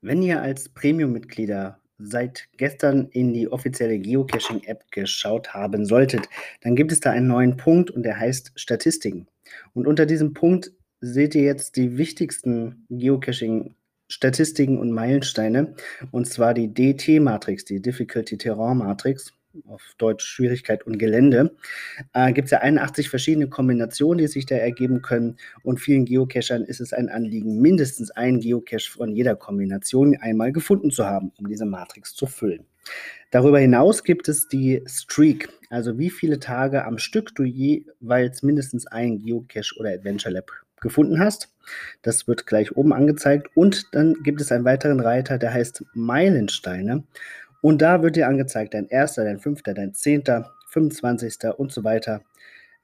Wenn ihr als Premium-Mitglieder seit gestern in die offizielle Geocaching-App geschaut haben solltet, dann gibt es da einen neuen Punkt und der heißt Statistiken. Und unter diesem Punkt seht ihr jetzt die wichtigsten Geocaching-Statistiken und Meilensteine, und zwar die DT-Matrix, die Difficulty Terrain Matrix auf Deutsch Schwierigkeit und Gelände, äh, gibt es ja 81 verschiedene Kombinationen, die sich da ergeben können. Und vielen Geocachern ist es ein Anliegen, mindestens einen Geocache von jeder Kombination einmal gefunden zu haben, um diese Matrix zu füllen. Darüber hinaus gibt es die Streak, also wie viele Tage am Stück du jeweils mindestens einen Geocache oder Adventure Lab gefunden hast. Das wird gleich oben angezeigt. Und dann gibt es einen weiteren Reiter, der heißt Meilensteine. Und da wird dir angezeigt, dein erster, dein fünfter, dein zehnter, 25. und so weiter.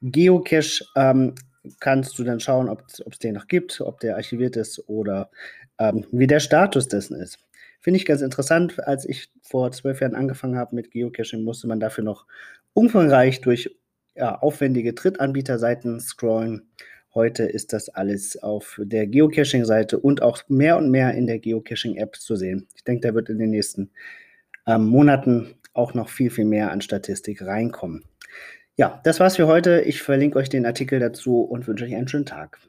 Geocache ähm, kannst du dann schauen, ob es den noch gibt, ob der archiviert ist oder ähm, wie der Status dessen ist. Finde ich ganz interessant. Als ich vor zwölf Jahren angefangen habe mit Geocaching, musste man dafür noch umfangreich durch ja, aufwendige Drittanbieterseiten scrollen. Heute ist das alles auf der Geocaching-Seite und auch mehr und mehr in der Geocaching-App zu sehen. Ich denke, da wird in den nächsten ähm, Monaten auch noch viel, viel mehr an Statistik reinkommen. Ja, das war's für heute. Ich verlinke euch den Artikel dazu und wünsche euch einen schönen Tag.